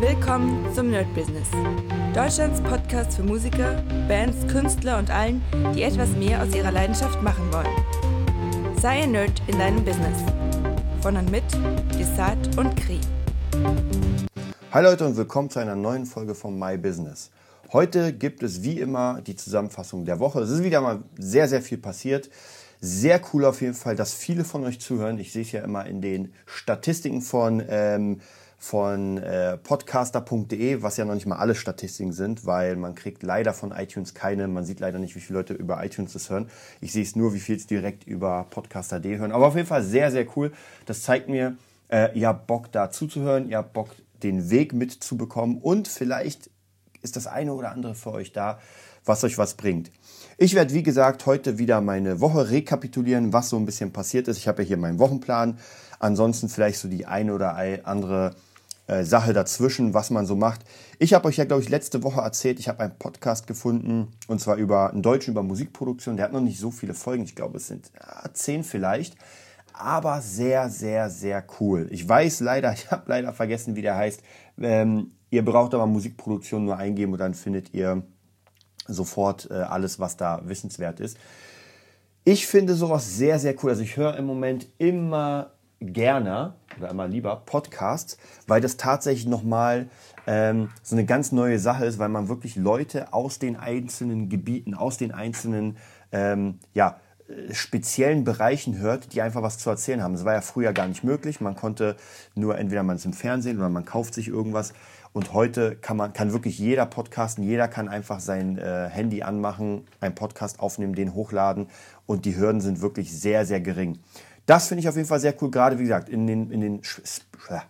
Willkommen zum Nerd Business. Deutschlands Podcast für Musiker, Bands, Künstler und allen, die etwas mehr aus ihrer Leidenschaft machen wollen. Sei ein Nerd in deinem Business. Von und mit Desart und Kri. Hi Leute und willkommen zu einer neuen Folge von My Business. Heute gibt es wie immer die Zusammenfassung der Woche. Es ist wieder mal sehr, sehr viel passiert. Sehr cool auf jeden Fall, dass viele von euch zuhören. Ich sehe es ja immer in den Statistiken von ähm, von äh, podcaster.de, was ja noch nicht mal alle Statistiken sind, weil man kriegt leider von iTunes keine, man sieht leider nicht, wie viele Leute über iTunes das hören. Ich sehe es nur, wie viel es direkt über podcaster.de hören. Aber auf jeden Fall sehr, sehr cool. Das zeigt mir, äh, ihr habt Bock da zuzuhören, ihr habt Bock den Weg mitzubekommen und vielleicht ist das eine oder andere für euch da, was euch was bringt. Ich werde, wie gesagt, heute wieder meine Woche rekapitulieren, was so ein bisschen passiert ist. Ich habe ja hier meinen Wochenplan. Ansonsten vielleicht so die eine oder andere äh, Sache dazwischen, was man so macht. Ich habe euch ja, glaube ich, letzte Woche erzählt, ich habe einen Podcast gefunden und zwar über einen Deutschen über Musikproduktion. Der hat noch nicht so viele Folgen, ich glaube, es sind ja, zehn vielleicht, aber sehr, sehr, sehr cool. Ich weiß leider, ich habe leider vergessen, wie der heißt. Ähm, ihr braucht aber Musikproduktion nur eingeben und dann findet ihr sofort äh, alles, was da wissenswert ist. Ich finde sowas sehr, sehr cool. Also ich höre im Moment immer gerne oder immer lieber Podcasts, weil das tatsächlich nochmal ähm, so eine ganz neue Sache ist, weil man wirklich Leute aus den einzelnen Gebieten, aus den einzelnen ähm, ja, äh, speziellen Bereichen hört, die einfach was zu erzählen haben. Das war ja früher gar nicht möglich. Man konnte nur entweder man es im Fernsehen oder man kauft sich irgendwas. Und heute kann man kann wirklich jeder podcasten, jeder kann einfach sein äh, Handy anmachen, einen Podcast aufnehmen, den hochladen und die Hürden sind wirklich sehr, sehr gering. Das finde ich auf jeden Fall sehr cool, gerade wie gesagt, in den, in den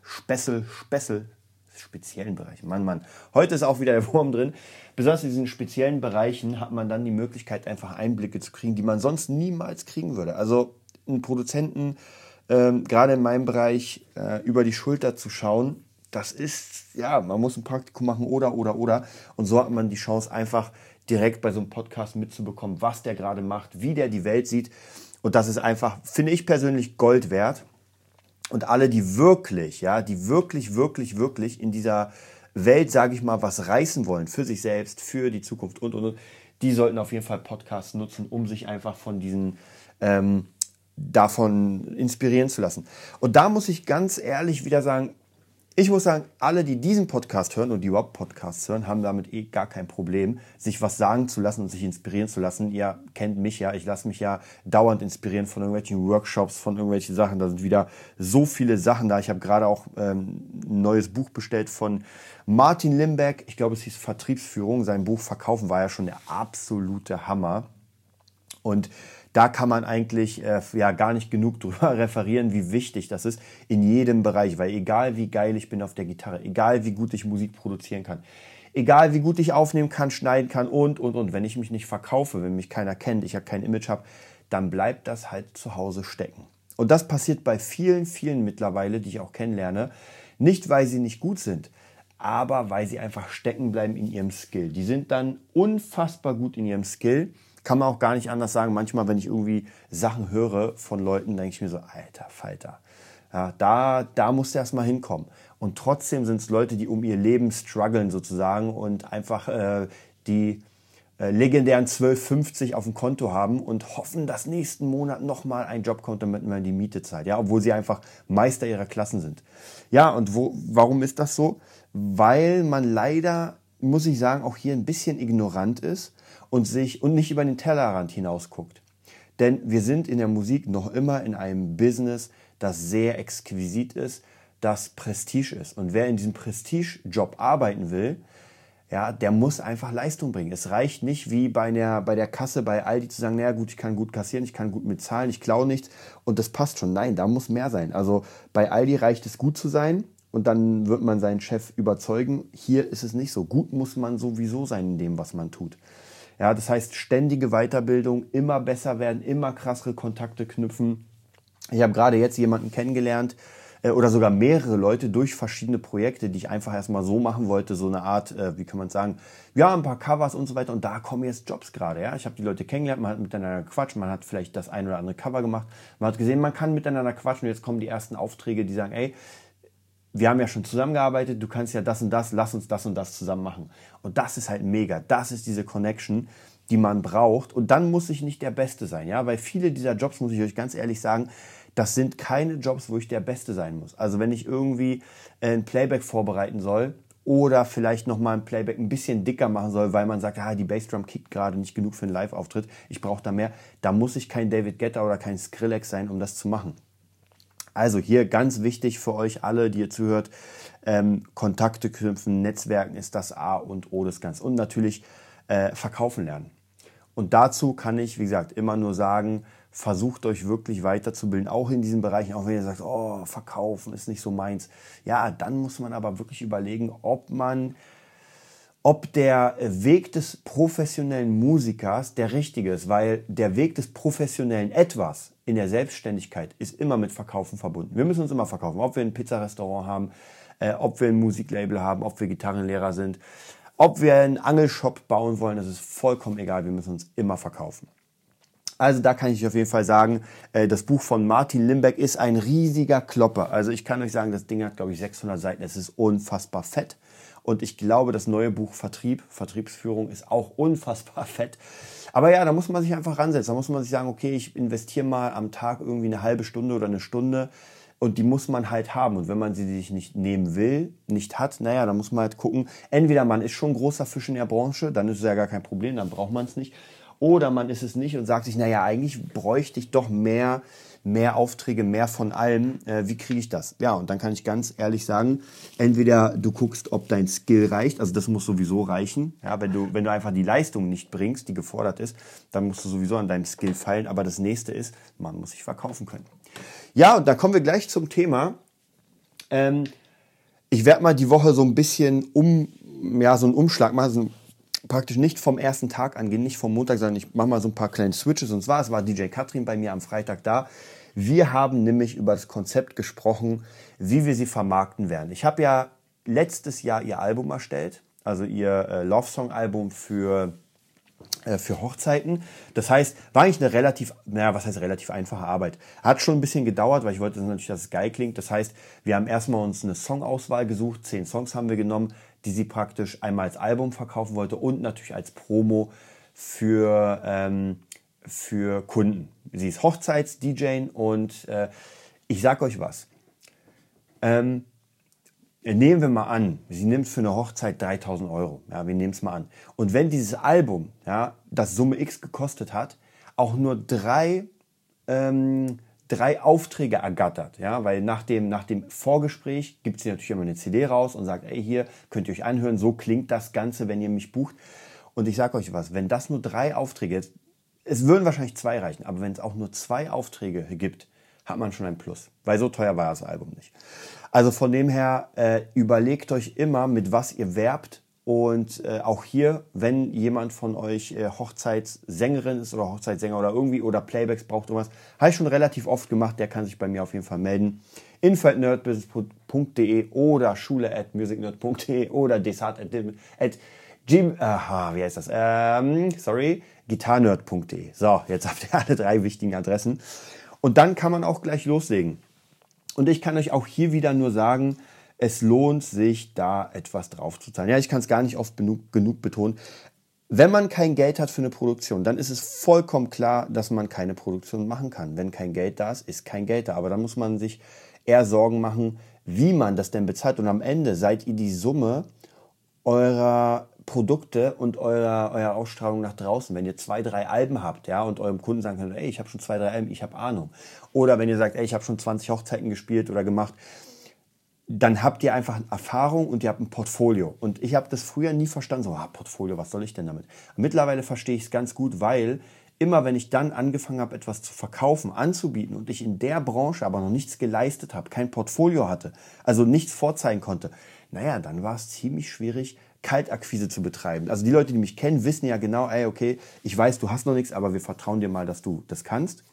Spessel, Spessel, speziellen Bereichen. Mann, Mann. Heute ist auch wieder der Wurm drin. Besonders in diesen speziellen Bereichen hat man dann die Möglichkeit, einfach Einblicke zu kriegen, die man sonst niemals kriegen würde. Also einen Produzenten, ähm, gerade in meinem Bereich, äh, über die Schulter zu schauen, das ist, ja, man muss ein Praktikum machen oder, oder, oder. Und so hat man die Chance, einfach direkt bei so einem Podcast mitzubekommen, was der gerade macht, wie der die Welt sieht. Und das ist einfach, finde ich persönlich, Gold wert. Und alle, die wirklich, ja, die wirklich, wirklich, wirklich in dieser Welt, sage ich mal, was reißen wollen für sich selbst, für die Zukunft und, und, und, die sollten auf jeden Fall Podcasts nutzen, um sich einfach von diesen, ähm, davon inspirieren zu lassen. Und da muss ich ganz ehrlich wieder sagen, ich muss sagen, alle, die diesen Podcast hören und die überhaupt Podcasts hören, haben damit eh gar kein Problem, sich was sagen zu lassen und sich inspirieren zu lassen. Ihr kennt mich ja, ich lasse mich ja dauernd inspirieren von irgendwelchen Workshops, von irgendwelchen Sachen. Da sind wieder so viele Sachen da. Ich habe gerade auch ähm, ein neues Buch bestellt von Martin Limbeck. Ich glaube, es hieß Vertriebsführung. Sein Buch Verkaufen war ja schon der absolute Hammer. Und da kann man eigentlich äh, ja gar nicht genug drüber referieren, wie wichtig das ist in jedem Bereich, weil egal wie geil ich bin auf der Gitarre, egal wie gut ich Musik produzieren kann, egal wie gut ich aufnehmen kann, schneiden kann und und und, wenn ich mich nicht verkaufe, wenn mich keiner kennt, ich ja kein Image habe, dann bleibt das halt zu Hause stecken. Und das passiert bei vielen, vielen mittlerweile, die ich auch kennenlerne, nicht weil sie nicht gut sind, aber weil sie einfach stecken bleiben in ihrem Skill. Die sind dann unfassbar gut in ihrem Skill kann man auch gar nicht anders sagen. Manchmal, wenn ich irgendwie Sachen höre von Leuten, denke ich mir so, alter Falter. Ja, da, da muss du erstmal hinkommen. Und trotzdem sind es Leute, die um ihr Leben strugglen sozusagen und einfach äh, die äh, legendären 12,50 auf dem Konto haben und hoffen, dass nächsten Monat nochmal ein Job kommt, damit man die Miete zahlt. Ja, obwohl sie einfach Meister ihrer Klassen sind. Ja, und wo, warum ist das so? Weil man leider, muss ich sagen, auch hier ein bisschen ignorant ist und sich und nicht über den Tellerrand hinaus guckt. Denn wir sind in der Musik noch immer in einem Business, das sehr exquisit ist, das Prestige ist. Und wer in diesem Prestige-Job arbeiten will, ja, der muss einfach Leistung bringen. Es reicht nicht wie bei der, bei der Kasse bei Aldi zu sagen, naja gut, ich kann gut kassieren, ich kann gut mitzahlen, ich klaue nichts und das passt schon. Nein, da muss mehr sein. Also bei Aldi reicht es gut zu sein und dann wird man seinen Chef überzeugen. Hier ist es nicht so. Gut muss man sowieso sein in dem, was man tut. Ja, das heißt ständige Weiterbildung, immer besser werden, immer krassere Kontakte knüpfen. Ich habe gerade jetzt jemanden kennengelernt äh, oder sogar mehrere Leute durch verschiedene Projekte, die ich einfach erstmal so machen wollte, so eine Art, äh, wie kann man sagen, ja, ein paar Covers und so weiter und da kommen jetzt Jobs gerade, ja. Ich habe die Leute kennengelernt, man hat miteinander gequatscht, man hat vielleicht das ein oder andere Cover gemacht, man hat gesehen, man kann miteinander quatschen und jetzt kommen die ersten Aufträge, die sagen, ey, wir haben ja schon zusammengearbeitet, du kannst ja das und das, lass uns das und das zusammen machen. Und das ist halt mega. Das ist diese Connection, die man braucht. Und dann muss ich nicht der Beste sein, ja, weil viele dieser Jobs, muss ich euch ganz ehrlich sagen, das sind keine Jobs, wo ich der Beste sein muss. Also wenn ich irgendwie ein Playback vorbereiten soll oder vielleicht nochmal ein Playback ein bisschen dicker machen soll, weil man sagt, ah, die Bassdrum kickt gerade nicht genug für einen Live-Auftritt, ich brauche da mehr, da muss ich kein David Guetta oder kein Skrillex sein, um das zu machen. Also hier ganz wichtig für euch alle, die ihr zuhört, ähm, Kontakte knüpfen, Netzwerken ist das A und O des Ganzen. Und natürlich äh, verkaufen lernen. Und dazu kann ich, wie gesagt, immer nur sagen, versucht euch wirklich weiterzubilden, auch in diesen Bereichen, auch wenn ihr sagt, oh, verkaufen ist nicht so meins. Ja, dann muss man aber wirklich überlegen, ob man, ob der Weg des professionellen Musikers der richtige ist, weil der Weg des professionellen Etwas in der Selbstständigkeit ist immer mit Verkaufen verbunden. Wir müssen uns immer verkaufen, ob wir ein Pizzarestaurant haben, äh, ob wir ein Musiklabel haben, ob wir Gitarrenlehrer sind, ob wir einen Angelshop bauen wollen, das ist vollkommen egal, wir müssen uns immer verkaufen. Also da kann ich auf jeden Fall sagen, äh, das Buch von Martin Limbeck ist ein riesiger Klopper. Also ich kann euch sagen, das Ding hat, glaube ich, 600 Seiten. Es ist unfassbar fett. Und ich glaube, das neue Buch Vertrieb, Vertriebsführung ist auch unfassbar fett. Aber ja, da muss man sich einfach ransetzen. Da muss man sich sagen, okay, ich investiere mal am Tag irgendwie eine halbe Stunde oder eine Stunde. Und die muss man halt haben. Und wenn man sie sich nicht nehmen will, nicht hat, naja, dann muss man halt gucken. Entweder man ist schon großer Fisch in der Branche, dann ist es ja gar kein Problem, dann braucht man es nicht. Oder man ist es nicht und sagt sich, naja, eigentlich bräuchte ich doch mehr, mehr Aufträge, mehr von allem. Äh, wie kriege ich das? Ja, und dann kann ich ganz ehrlich sagen, entweder du guckst, ob dein Skill reicht, also das muss sowieso reichen. Ja, wenn du, wenn du einfach die Leistung nicht bringst, die gefordert ist, dann musst du sowieso an deinem Skill fallen. Aber das nächste ist, man muss sich verkaufen können. Ja, und da kommen wir gleich zum Thema. Ähm, ich werde mal die Woche so ein bisschen um, ja, so einen Umschlag machen, so praktisch nicht vom ersten Tag angehen, nicht vom Montag, sondern ich mache mal so ein paar kleine Switches. Und zwar, es war DJ Katrin bei mir am Freitag da. Wir haben nämlich über das Konzept gesprochen, wie wir sie vermarkten werden. Ich habe ja letztes Jahr ihr Album erstellt, also ihr äh, Love Song Album für für Hochzeiten. Das heißt, war eigentlich eine relativ, naja, was heißt relativ einfache Arbeit. Hat schon ein bisschen gedauert, weil ich wollte natürlich, dass es geil klingt. Das heißt, wir haben erstmal uns eine Songauswahl gesucht. Zehn Songs haben wir genommen, die sie praktisch einmal als Album verkaufen wollte und natürlich als Promo für, ähm, für Kunden. Sie ist Hochzeits-DJ und äh, ich sag euch was. Ähm, nehmen wir mal an, sie nimmt für eine Hochzeit 3000 Euro. Ja, wir nehmen es mal an. Und wenn dieses Album, ja, das Summe X gekostet hat, auch nur drei, ähm, drei Aufträge ergattert, ja, weil nach dem, nach dem Vorgespräch gibt sie natürlich immer eine CD raus und sagt, ey, hier könnt ihr euch anhören, so klingt das Ganze, wenn ihr mich bucht. Und ich sage euch was, wenn das nur drei Aufträge, es würden wahrscheinlich zwei reichen, aber wenn es auch nur zwei Aufträge gibt, hat man schon ein Plus, weil so teuer war das Album nicht. Also von dem her, äh, überlegt euch immer, mit was ihr werbt. Und äh, auch hier, wenn jemand von euch äh, Hochzeitssängerin ist oder Hochzeitssänger oder irgendwie oder Playbacks braucht irgendwas, habe ich schon relativ oft gemacht, der kann sich bei mir auf jeden Fall melden. info.nerdbusiness.de oder schule at musicnerd.de oder desart at, Jim, aha, wie heißt das? Ähm, sorry, gitarnerd.de. So, jetzt habt ihr alle drei wichtigen Adressen. Und dann kann man auch gleich loslegen. Und ich kann euch auch hier wieder nur sagen, es lohnt sich, da etwas drauf zu zahlen. Ja, ich kann es gar nicht oft genug, genug betonen. Wenn man kein Geld hat für eine Produktion, dann ist es vollkommen klar, dass man keine Produktion machen kann. Wenn kein Geld da ist, ist kein Geld da. Aber dann muss man sich eher Sorgen machen, wie man das denn bezahlt. Und am Ende seid ihr die Summe eurer Produkte und eurer, eurer Ausstrahlung nach draußen. Wenn ihr zwei, drei Alben habt, ja, und eurem Kunden sagen könnt, ey, ich habe schon zwei, drei Alben, ich habe Ahnung. Oder wenn ihr sagt, ey, ich habe schon 20 Hochzeiten gespielt oder gemacht, dann habt ihr einfach Erfahrung und ihr habt ein Portfolio. Und ich habe das früher nie verstanden, so, ah, Portfolio, was soll ich denn damit? Mittlerweile verstehe ich es ganz gut, weil immer wenn ich dann angefangen habe, etwas zu verkaufen, anzubieten und ich in der Branche aber noch nichts geleistet habe, kein Portfolio hatte, also nichts vorzeigen konnte, naja, dann war es ziemlich schwierig, Kaltakquise zu betreiben. Also die Leute, die mich kennen, wissen ja genau, ey, okay, ich weiß, du hast noch nichts, aber wir vertrauen dir mal, dass du das kannst.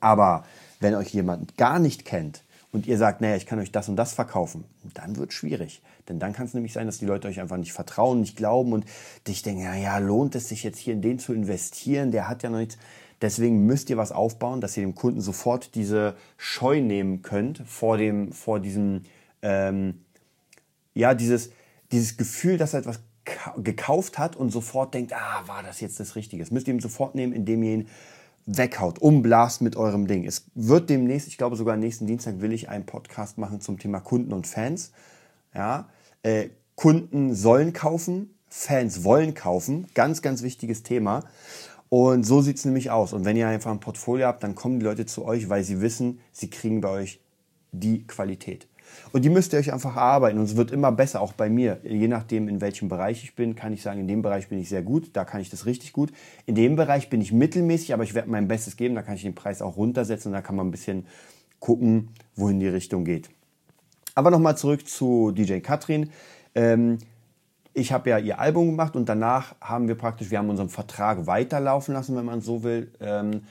Aber wenn euch jemand gar nicht kennt und ihr sagt, naja, ich kann euch das und das verkaufen, dann wird es schwierig. Denn dann kann es nämlich sein, dass die Leute euch einfach nicht vertrauen, nicht glauben und dich denken, ja, ja, lohnt es sich jetzt hier in den zu investieren, der hat ja noch nichts. Deswegen müsst ihr was aufbauen, dass ihr dem Kunden sofort diese Scheu nehmen könnt vor, dem, vor diesem ähm, ja, dieses, dieses Gefühl, dass er etwas gekauft hat und sofort denkt, ah, war das jetzt das Richtige? Das müsst ihr ihm sofort nehmen, indem ihr ihn weghaut, umblast mit eurem Ding. Es wird demnächst, ich glaube sogar nächsten Dienstag will ich einen Podcast machen zum Thema Kunden und Fans. Ja, äh, Kunden sollen kaufen, Fans wollen kaufen. Ganz, ganz wichtiges Thema. Und so sieht es nämlich aus. Und wenn ihr einfach ein Portfolio habt, dann kommen die Leute zu euch, weil sie wissen, sie kriegen bei euch die Qualität. Und die müsst ihr euch einfach erarbeiten. Und es wird immer besser, auch bei mir. Je nachdem, in welchem Bereich ich bin, kann ich sagen, in dem Bereich bin ich sehr gut, da kann ich das richtig gut. In dem Bereich bin ich mittelmäßig, aber ich werde mein Bestes geben, da kann ich den Preis auch runtersetzen und da kann man ein bisschen gucken, wohin die Richtung geht. Aber nochmal zurück zu DJ Katrin. Ähm, ich habe ja ihr Album gemacht und danach haben wir praktisch, wir haben unseren Vertrag weiterlaufen lassen, wenn man so will. Ähm,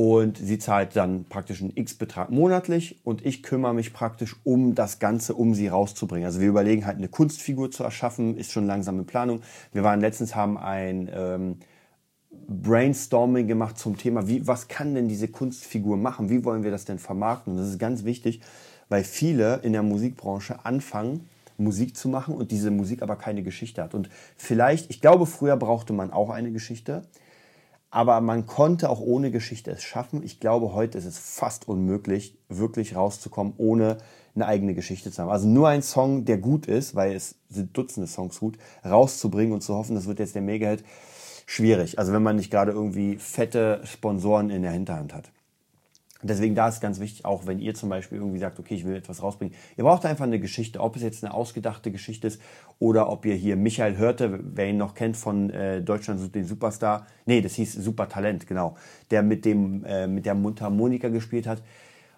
und sie zahlt dann praktisch einen X-Betrag monatlich und ich kümmere mich praktisch um das Ganze, um sie rauszubringen. Also wir überlegen halt eine Kunstfigur zu erschaffen, ist schon langsam in Planung. Wir waren letztens, haben ein ähm, Brainstorming gemacht zum Thema, wie, was kann denn diese Kunstfigur machen? Wie wollen wir das denn vermarkten? Und das ist ganz wichtig, weil viele in der Musikbranche anfangen, Musik zu machen und diese Musik aber keine Geschichte hat. Und vielleicht, ich glaube, früher brauchte man auch eine Geschichte, aber man konnte auch ohne Geschichte es schaffen. Ich glaube, heute ist es fast unmöglich, wirklich rauszukommen, ohne eine eigene Geschichte zu haben. Also nur ein Song, der gut ist, weil es sind Dutzende Songs gut, rauszubringen und zu hoffen, das wird jetzt der Mega-Hit, schwierig. Also wenn man nicht gerade irgendwie fette Sponsoren in der Hinterhand hat. Deswegen da ist ganz wichtig, auch wenn ihr zum Beispiel irgendwie sagt, okay, ich will etwas rausbringen, ihr braucht einfach eine Geschichte, ob es jetzt eine ausgedachte Geschichte ist oder ob ihr hier Michael Hörte, wer ihn noch kennt von äh, Deutschland den Superstar, nee, das hieß Supertalent, genau, der mit dem äh, mit der Mundharmonika gespielt hat.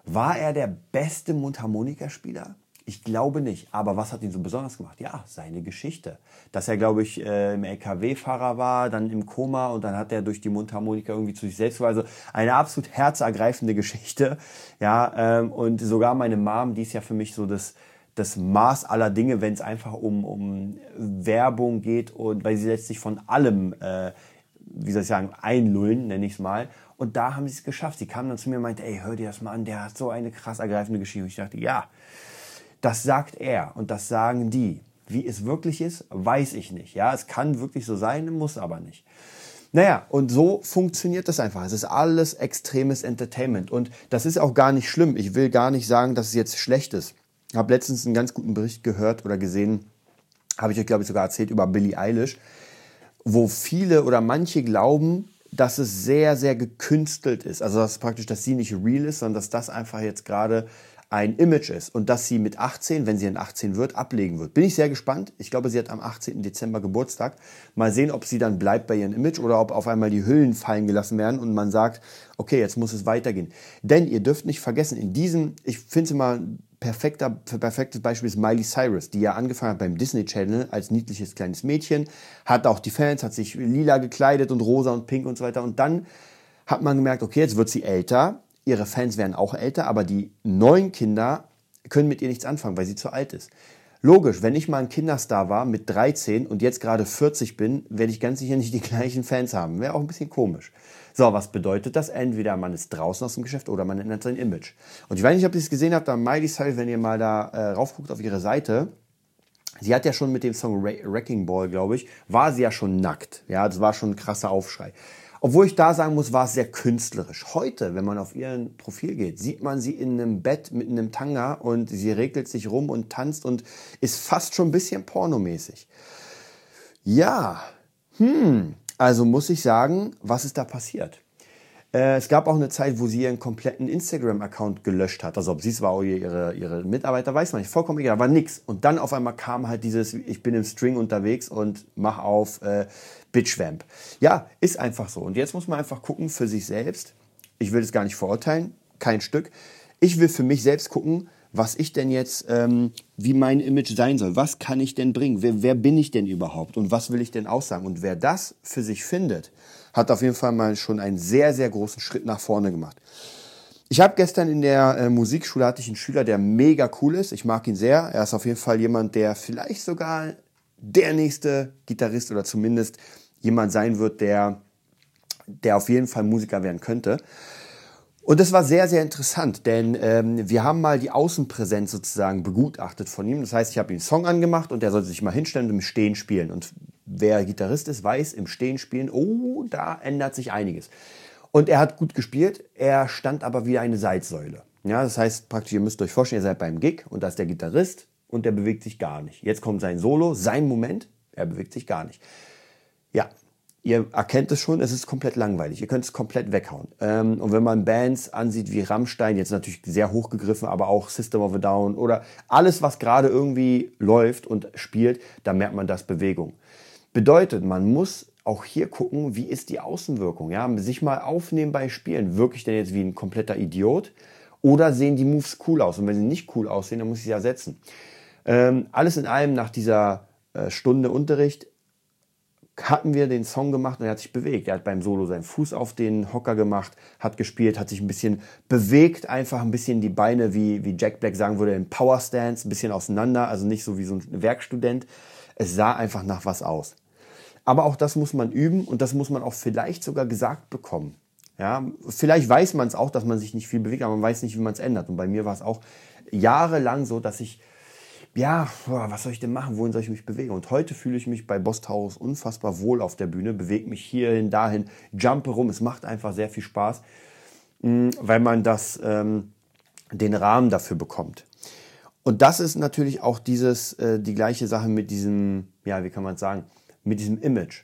War er der beste Mundharmonikaspieler? Ich glaube nicht. Aber was hat ihn so besonders gemacht? Ja, seine Geschichte. Dass er, glaube ich, äh, im LKW-Fahrer war, dann im Koma und dann hat er durch die Mundharmonika irgendwie zu sich selbst. Also eine absolut herzergreifende Geschichte. Ja, ähm, und sogar meine Mom, die ist ja für mich so das, das Maß aller Dinge, wenn es einfach um, um Werbung geht und weil sie letztlich von allem, äh, wie soll ich sagen, einlullen, nenne ich es mal. Und da haben sie es geschafft. Sie kamen dann zu mir und meinte, ey, hör dir das mal an, der hat so eine krass ergreifende Geschichte. Und ich dachte, ja, das sagt er und das sagen die. Wie es wirklich ist, weiß ich nicht. Ja, es kann wirklich so sein, muss aber nicht. Naja, und so funktioniert das einfach. Es ist alles extremes Entertainment. Und das ist auch gar nicht schlimm. Ich will gar nicht sagen, dass es jetzt schlecht ist. Ich habe letztens einen ganz guten Bericht gehört oder gesehen, habe ich euch, glaube ich, sogar erzählt über Billie Eilish, wo viele oder manche glauben, dass es sehr, sehr gekünstelt ist. Also dass praktisch, dass sie nicht real ist, sondern dass das einfach jetzt gerade ein Image ist und dass sie mit 18, wenn sie in 18 wird, ablegen wird. Bin ich sehr gespannt. Ich glaube, sie hat am 18. Dezember Geburtstag. Mal sehen, ob sie dann bleibt bei ihrem Image oder ob auf einmal die Hüllen fallen gelassen werden und man sagt, okay, jetzt muss es weitergehen. Denn ihr dürft nicht vergessen, in diesem, ich finde es immer perfekter, perfektes Beispiel ist Miley Cyrus, die ja angefangen hat beim Disney Channel als niedliches kleines Mädchen, hat auch die Fans, hat sich lila gekleidet und rosa und pink und so weiter und dann hat man gemerkt, okay, jetzt wird sie älter, ihre Fans werden auch älter, aber die neuen Kinder können mit ihr nichts anfangen, weil sie zu alt ist. Logisch, wenn ich mal ein Kinderstar war mit 13 und jetzt gerade 40 bin, werde ich ganz sicher nicht die gleichen Fans haben. Wäre auch ein bisschen komisch. So, was bedeutet das? Entweder man ist draußen aus dem Geschäft oder man ändert sein Image. Und ich weiß nicht, ob ihr es gesehen habt, da Miley Cyrus, wenn ihr mal da äh, raufguckt auf ihre Seite, sie hat ja schon mit dem Song Wrecking Ball, glaube ich, war sie ja schon nackt. Ja, das war schon ein krasser Aufschrei. Obwohl ich da sagen muss, war es sehr künstlerisch. Heute, wenn man auf ihren Profil geht, sieht man sie in einem Bett mit einem Tanga und sie regelt sich rum und tanzt und ist fast schon ein bisschen pornomäßig. Ja, hm, also muss ich sagen, was ist da passiert? Äh, es gab auch eine Zeit, wo sie ihren kompletten Instagram-Account gelöscht hat. Also ob sie es war oder ihre, ihre Mitarbeiter, weiß man nicht. Vollkommen egal, war nix. Und dann auf einmal kam halt dieses, ich bin im String unterwegs und mach auf äh, Bitchwamp. Ja, ist einfach so. Und jetzt muss man einfach gucken für sich selbst. Ich will es gar nicht verurteilen, kein Stück. Ich will für mich selbst gucken, was ich denn jetzt, ähm, wie mein Image sein soll. Was kann ich denn bringen? Wer, wer bin ich denn überhaupt? Und was will ich denn aussagen? Und wer das für sich findet, hat auf jeden Fall mal schon einen sehr, sehr großen Schritt nach vorne gemacht. Ich habe gestern in der äh, Musikschule hatte ich einen Schüler, der mega cool ist. Ich mag ihn sehr. Er ist auf jeden Fall jemand, der vielleicht sogar der nächste Gitarrist oder zumindest jemand sein wird, der, der auf jeden Fall Musiker werden könnte. Und das war sehr, sehr interessant, denn ähm, wir haben mal die Außenpräsenz sozusagen begutachtet von ihm. Das heißt, ich habe ihm einen Song angemacht und er sollte sich mal hinstellen und im Stehen spielen. Und wer Gitarrist ist, weiß, im Stehen spielen, oh, da ändert sich einiges. Und er hat gut gespielt, er stand aber wie eine Salzsäule. Ja, das heißt praktisch, ihr müsst euch vorstellen, ihr seid beim Gig und da ist der Gitarrist und der bewegt sich gar nicht. Jetzt kommt sein Solo, sein Moment, er bewegt sich gar nicht. Ja, ihr erkennt es schon, es ist komplett langweilig. Ihr könnt es komplett weghauen. Ähm, und wenn man Bands ansieht wie Rammstein, jetzt natürlich sehr hochgegriffen, aber auch System of a Down oder alles, was gerade irgendwie läuft und spielt, da merkt man das Bewegung. Bedeutet, man muss auch hier gucken, wie ist die Außenwirkung. Ja? Sich mal aufnehmen bei Spielen. Wirklich denn jetzt wie ein kompletter Idiot? Oder sehen die Moves cool aus? Und wenn sie nicht cool aussehen, dann muss ich sie ersetzen. Ähm, alles in allem nach dieser äh, Stunde Unterricht hatten wir den Song gemacht und er hat sich bewegt. Er hat beim Solo seinen Fuß auf den Hocker gemacht, hat gespielt, hat sich ein bisschen bewegt, einfach ein bisschen die Beine, wie, wie Jack Black sagen würde, in Power Stance, ein bisschen auseinander, also nicht so wie so ein Werkstudent. Es sah einfach nach was aus. Aber auch das muss man üben und das muss man auch vielleicht sogar gesagt bekommen. Ja, vielleicht weiß man es auch, dass man sich nicht viel bewegt, aber man weiß nicht, wie man es ändert. Und bei mir war es auch jahrelang so, dass ich ja, was soll ich denn machen? Wohin soll ich mich bewegen? Und heute fühle ich mich bei Bostaurus unfassbar wohl auf der Bühne, bewege mich hierhin, dahin, jumpe rum. Es macht einfach sehr viel Spaß, mm, weil man das, ähm, den Rahmen dafür bekommt. Und das ist natürlich auch dieses, äh, die gleiche Sache mit diesem, ja, wie kann man sagen, mit diesem Image.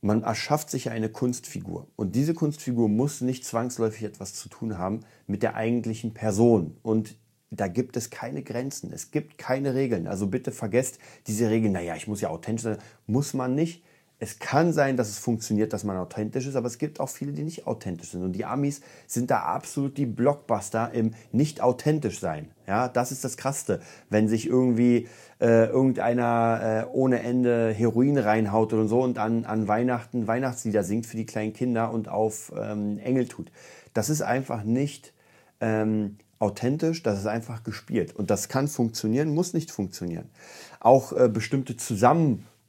Man erschafft sich eine Kunstfigur. Und diese Kunstfigur muss nicht zwangsläufig etwas zu tun haben mit der eigentlichen Person. Und da gibt es keine Grenzen, es gibt keine Regeln. Also bitte vergesst diese Regeln, naja, ich muss ja authentisch sein, muss man nicht. Es kann sein, dass es funktioniert, dass man authentisch ist, aber es gibt auch viele, die nicht authentisch sind. Und die Amis sind da absolut die Blockbuster im nicht authentisch sein. Ja, das ist das Krasseste. Wenn sich irgendwie äh, irgendeiner äh, ohne Ende Heroin reinhaut oder so und an, an Weihnachten Weihnachtslieder singt für die kleinen Kinder und auf ähm, Engel tut. Das ist einfach nicht ähm, authentisch, das ist einfach gespielt. Und das kann funktionieren, muss nicht funktionieren. Auch äh, bestimmte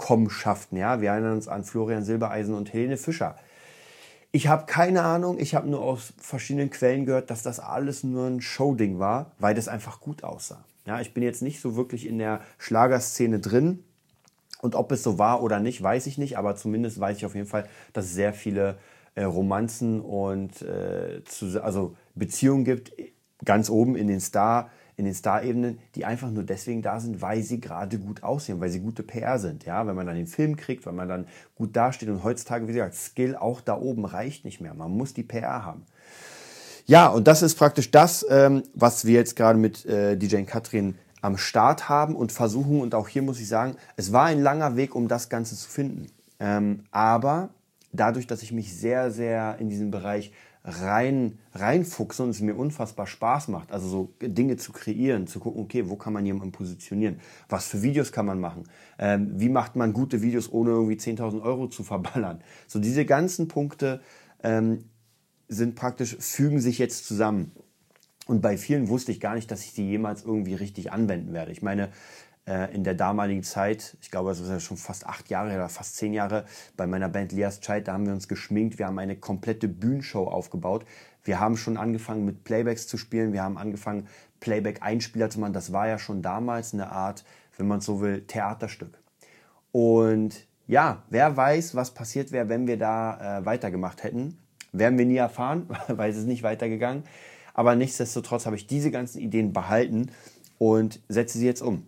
Zusammenkommenschaften, ja, wir erinnern uns an Florian Silbereisen und Helene Fischer. Ich habe keine Ahnung, ich habe nur aus verschiedenen Quellen gehört, dass das alles nur ein Showding war, weil das einfach gut aussah. Ja, ich bin jetzt nicht so wirklich in der Schlagerszene drin. Und ob es so war oder nicht, weiß ich nicht, aber zumindest weiß ich auf jeden Fall, dass es sehr viele äh, Romanzen und äh, zu, also Beziehungen gibt ganz oben in den Star, in den Star-Ebenen, die einfach nur deswegen da sind, weil sie gerade gut aussehen, weil sie gute PR sind. Ja, wenn man dann den Film kriegt, wenn man dann gut dasteht und heutzutage, wie gesagt, Skill auch da oben reicht nicht mehr. Man muss die PR haben. Ja, und das ist praktisch das, ähm, was wir jetzt gerade mit äh, DJ Katrin am Start haben und versuchen. Und auch hier muss ich sagen, es war ein langer Weg, um das Ganze zu finden. Ähm, aber dadurch, dass ich mich sehr, sehr in diesem Bereich rein, reinfuchse und es mir unfassbar Spaß macht, also so Dinge zu kreieren, zu gucken, okay, wo kann man jemanden positionieren, was für Videos kann man machen, ähm, wie macht man gute Videos, ohne irgendwie 10.000 Euro zu verballern. So diese ganzen Punkte ähm, sind praktisch, fügen sich jetzt zusammen. Und bei vielen wusste ich gar nicht, dass ich die jemals irgendwie richtig anwenden werde. Ich meine, in der damaligen Zeit, ich glaube, es ist ja schon fast acht Jahre oder fast zehn Jahre, bei meiner Band Lias Child, da haben wir uns geschminkt, wir haben eine komplette Bühnenshow aufgebaut. Wir haben schon angefangen mit Playbacks zu spielen, wir haben angefangen Playback-Einspieler zu machen. Das war ja schon damals eine Art, wenn man so will, Theaterstück. Und ja, wer weiß, was passiert wäre, wenn wir da äh, weitergemacht hätten. Werden wir nie erfahren, weil es ist nicht weitergegangen. Aber nichtsdestotrotz habe ich diese ganzen Ideen behalten und setze sie jetzt um.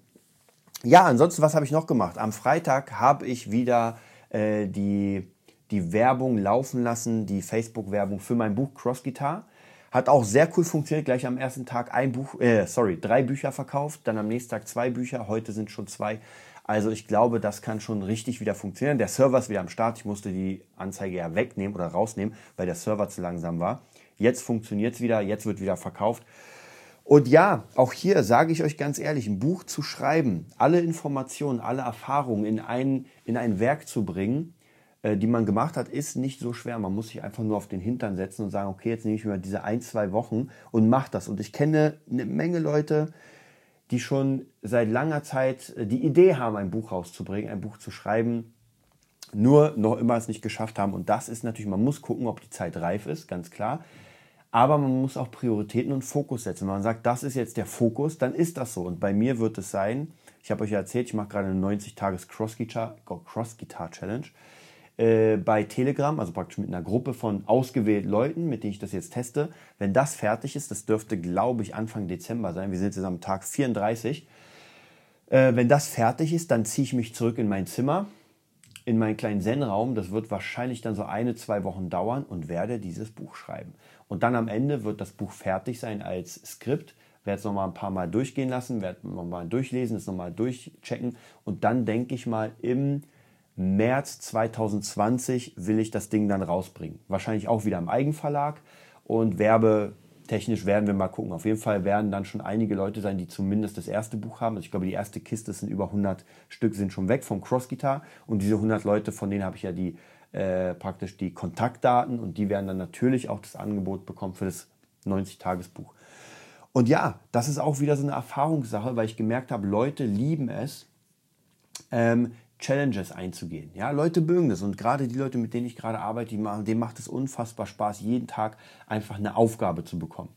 Ja, ansonsten, was habe ich noch gemacht? Am Freitag habe ich wieder äh, die, die Werbung laufen lassen, die Facebook-Werbung für mein Buch Cross Guitar. Hat auch sehr cool funktioniert. Gleich am ersten Tag ein Buch, äh, sorry, drei Bücher verkauft, dann am nächsten Tag zwei Bücher. Heute sind schon zwei. Also ich glaube, das kann schon richtig wieder funktionieren. Der Server ist wieder am Start. Ich musste die Anzeige ja wegnehmen oder rausnehmen, weil der Server zu langsam war. Jetzt funktioniert es wieder, jetzt wird wieder verkauft. Und ja, auch hier sage ich euch ganz ehrlich, ein Buch zu schreiben, alle Informationen, alle Erfahrungen in ein, in ein Werk zu bringen, äh, die man gemacht hat, ist nicht so schwer. Man muss sich einfach nur auf den Hintern setzen und sagen, okay, jetzt nehme ich mir diese ein, zwei Wochen und mache das. Und ich kenne eine Menge Leute, die schon seit langer Zeit äh, die Idee haben, ein Buch rauszubringen, ein Buch zu schreiben, nur noch immer es nicht geschafft haben. Und das ist natürlich, man muss gucken, ob die Zeit reif ist, ganz klar. Aber man muss auch Prioritäten und Fokus setzen. Wenn man sagt, das ist jetzt der Fokus, dann ist das so. Und bei mir wird es sein, ich habe euch ja erzählt, ich mache gerade eine 90-Tages-Cross-Guitar-Challenge äh, bei Telegram, also praktisch mit einer Gruppe von ausgewählten Leuten, mit denen ich das jetzt teste. Wenn das fertig ist, das dürfte, glaube ich, Anfang Dezember sein. Wir sind jetzt am Tag 34. Äh, wenn das fertig ist, dann ziehe ich mich zurück in mein Zimmer, in meinen kleinen Zen-Raum. Das wird wahrscheinlich dann so eine, zwei Wochen dauern und werde dieses Buch schreiben. Und dann am Ende wird das Buch fertig sein als Skript. Werde es nochmal ein paar Mal durchgehen lassen, werde nochmal durchlesen, es nochmal durchchecken. Und dann denke ich mal, im März 2020 will ich das Ding dann rausbringen. Wahrscheinlich auch wieder im Eigenverlag. Und werbetechnisch werden wir mal gucken. Auf jeden Fall werden dann schon einige Leute sein, die zumindest das erste Buch haben. Also ich glaube, die erste Kiste sind über 100 Stück, sind schon weg vom Cross Guitar. Und diese 100 Leute, von denen habe ich ja die äh, praktisch die Kontaktdaten und die werden dann natürlich auch das Angebot bekommen für das 90-Tages-Buch. Und ja, das ist auch wieder so eine Erfahrungssache, weil ich gemerkt habe, Leute lieben es, ähm, Challenges einzugehen. Ja, Leute mögen das und gerade die Leute, mit denen ich gerade arbeite, die machen, denen macht es unfassbar Spaß, jeden Tag einfach eine Aufgabe zu bekommen.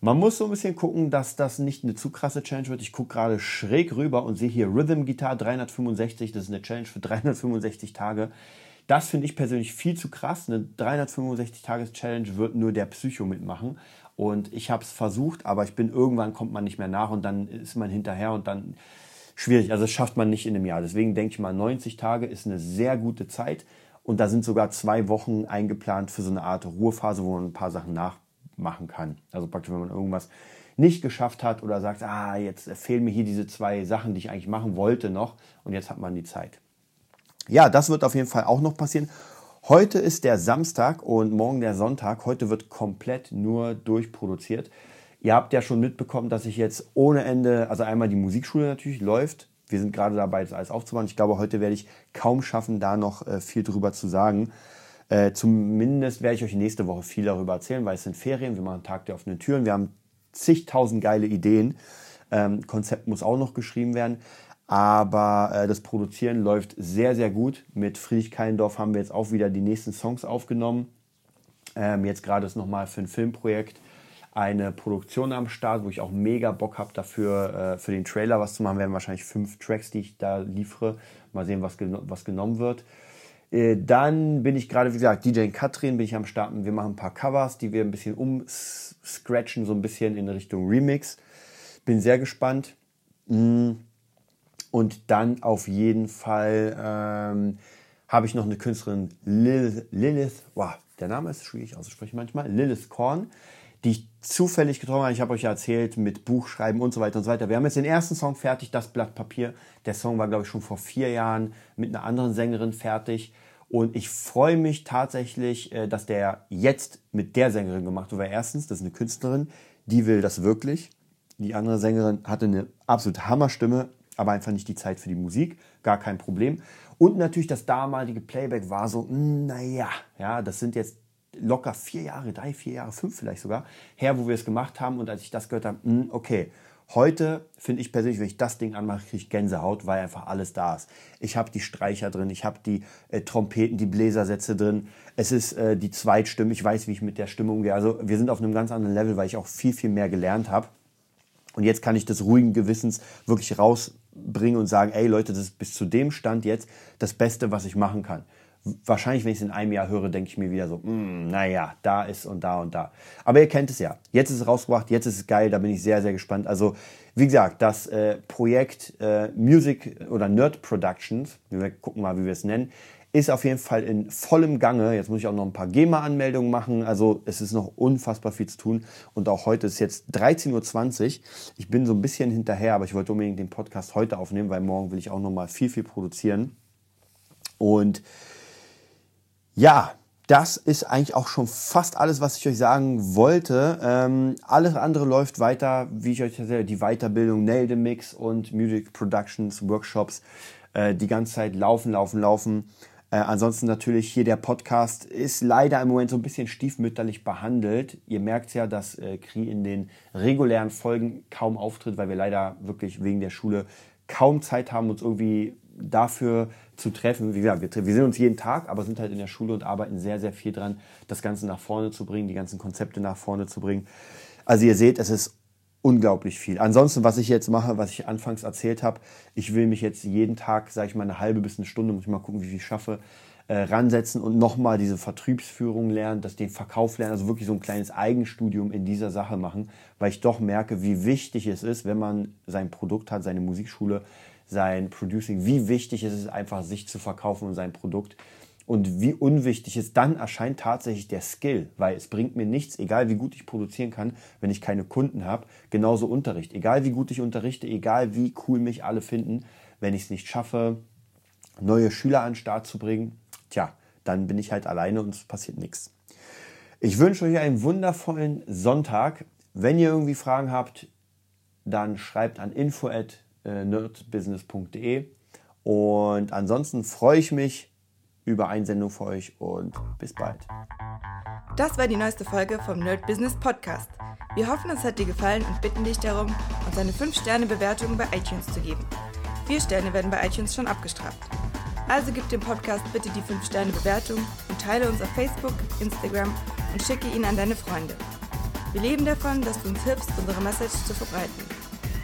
Man muss so ein bisschen gucken, dass das nicht eine zu krasse Challenge wird. Ich gucke gerade schräg rüber und sehe hier Rhythm Guitar 365. Das ist eine Challenge für 365 Tage. Das finde ich persönlich viel zu krass. Eine 365-Tages-Challenge wird nur der Psycho mitmachen. Und ich habe es versucht, aber ich bin irgendwann kommt man nicht mehr nach und dann ist man hinterher und dann schwierig. Also das schafft man nicht in einem Jahr. Deswegen denke ich mal, 90 Tage ist eine sehr gute Zeit. Und da sind sogar zwei Wochen eingeplant für so eine Art Ruhephase, wo man ein paar Sachen nachmachen kann. Also praktisch, wenn man irgendwas nicht geschafft hat oder sagt, ah, jetzt fehlen mir hier diese zwei Sachen, die ich eigentlich machen wollte noch und jetzt hat man die Zeit. Ja, das wird auf jeden Fall auch noch passieren. Heute ist der Samstag und morgen der Sonntag. Heute wird komplett nur durchproduziert. Ihr habt ja schon mitbekommen, dass ich jetzt ohne Ende, also einmal die Musikschule natürlich läuft. Wir sind gerade dabei, das alles aufzubauen. Ich glaube, heute werde ich kaum schaffen, da noch äh, viel drüber zu sagen. Äh, zumindest werde ich euch nächste Woche viel darüber erzählen, weil es sind Ferien. Wir machen Tag der offenen Türen. Wir haben zigtausend geile Ideen. Ähm, Konzept muss auch noch geschrieben werden. Aber äh, das Produzieren läuft sehr, sehr gut. Mit Friedrich Keindorf haben wir jetzt auch wieder die nächsten Songs aufgenommen. Ähm, jetzt gerade ist nochmal für ein Filmprojekt eine Produktion am Start, wo ich auch mega Bock habe dafür, äh, für den Trailer was zu machen. Wir haben wahrscheinlich fünf Tracks, die ich da liefere. Mal sehen, was, geno was genommen wird. Äh, dann bin ich gerade, wie gesagt, DJ Katrin bin ich am Starten. Wir machen ein paar Covers, die wir ein bisschen umscratchen, so ein bisschen in Richtung Remix. Bin sehr gespannt. Mm. Und dann auf jeden Fall ähm, habe ich noch eine Künstlerin, Lilith, Lilith wow, der Name ist schwierig auszusprechen manchmal, Lilith Korn, die ich zufällig getroffen habe. Ich habe euch ja erzählt mit Buchschreiben und so weiter und so weiter. Wir haben jetzt den ersten Song fertig, das Blatt Papier. Der Song war, glaube ich, schon vor vier Jahren mit einer anderen Sängerin fertig. Und ich freue mich tatsächlich, äh, dass der jetzt mit der Sängerin gemacht wurde. Erstens, das ist eine Künstlerin, die will das wirklich. Die andere Sängerin hatte eine absolut Hammerstimme, aber einfach nicht die Zeit für die Musik, gar kein Problem. Und natürlich das damalige Playback war so, hm, naja, ja, das sind jetzt locker vier Jahre, drei, vier Jahre, fünf vielleicht sogar her, wo wir es gemacht haben. Und als ich das gehört habe, mh, hm, okay, heute finde ich persönlich, wenn ich das Ding anmache, kriege ich Gänsehaut, weil einfach alles da ist. Ich habe die Streicher drin, ich habe die äh, Trompeten, die Bläsersätze drin. Es ist äh, die Zweitstimme, ich weiß, wie ich mit der Stimme umgehe. Also wir sind auf einem ganz anderen Level, weil ich auch viel, viel mehr gelernt habe. Und jetzt kann ich das ruhigen Gewissens wirklich rausbringen und sagen, ey Leute, das ist bis zu dem Stand jetzt das Beste, was ich machen kann. Wahrscheinlich, wenn ich es in einem Jahr höre, denke ich mir wieder so, mm, naja, da ist und da und da. Aber ihr kennt es ja. Jetzt ist es rausgebracht, jetzt ist es geil, da bin ich sehr, sehr gespannt. Also, wie gesagt, das äh, Projekt äh, Music oder Nerd Productions, wir gucken mal, wie wir es nennen, ist auf jeden Fall in vollem Gange. Jetzt muss ich auch noch ein paar GEMA-Anmeldungen machen. Also es ist noch unfassbar viel zu tun. Und auch heute ist jetzt 13.20 Uhr. Ich bin so ein bisschen hinterher, aber ich wollte unbedingt den Podcast heute aufnehmen, weil morgen will ich auch noch mal viel, viel produzieren. Und ja, das ist eigentlich auch schon fast alles, was ich euch sagen wollte. Ähm, alles andere läuft weiter, wie ich euch erzähle, die Weiterbildung, Nail the Mix und Music Productions, Workshops, äh, die ganze Zeit laufen, laufen, laufen. Äh, ansonsten natürlich hier der Podcast ist leider im Moment so ein bisschen stiefmütterlich behandelt. Ihr merkt ja, dass äh, Kri in den regulären Folgen kaum auftritt, weil wir leider wirklich wegen der Schule kaum Zeit haben, uns irgendwie dafür zu treffen. Wie gesagt, wir, wir sehen uns jeden Tag, aber sind halt in der Schule und arbeiten sehr, sehr viel dran, das Ganze nach vorne zu bringen, die ganzen Konzepte nach vorne zu bringen. Also ihr seht, es ist unglaublich viel. Ansonsten, was ich jetzt mache, was ich anfangs erzählt habe, ich will mich jetzt jeden Tag, sage ich mal, eine halbe bis eine Stunde, muss ich mal gucken, wie viel ich schaffe, äh, ransetzen und nochmal diese Vertriebsführung lernen, dass den Verkauf lernen, also wirklich so ein kleines Eigenstudium in dieser Sache machen, weil ich doch merke, wie wichtig es ist, wenn man sein Produkt hat, seine Musikschule, sein Producing, wie wichtig es ist, einfach sich zu verkaufen und sein Produkt und wie unwichtig es dann erscheint tatsächlich der Skill, weil es bringt mir nichts, egal wie gut ich produzieren kann, wenn ich keine Kunden habe, genauso Unterricht, egal wie gut ich unterrichte, egal wie cool mich alle finden, wenn ich es nicht schaffe, neue Schüler an den Start zu bringen, tja, dann bin ich halt alleine und es passiert nichts. Ich wünsche euch einen wundervollen Sonntag. Wenn ihr irgendwie Fragen habt, dann schreibt an info nerdbusiness.de und ansonsten freue ich mich, über Einsendung für euch und bis bald. Das war die neueste Folge vom Nerd Business Podcast. Wir hoffen, es hat dir gefallen und bitten dich darum, uns eine 5-Sterne-Bewertung bei iTunes zu geben. 4 Sterne werden bei iTunes schon abgestraft. Also gib dem Podcast bitte die 5-Sterne-Bewertung und teile uns auf Facebook, Instagram und schicke ihn an deine Freunde. Wir leben davon, dass du uns hilfst, unsere Message zu verbreiten.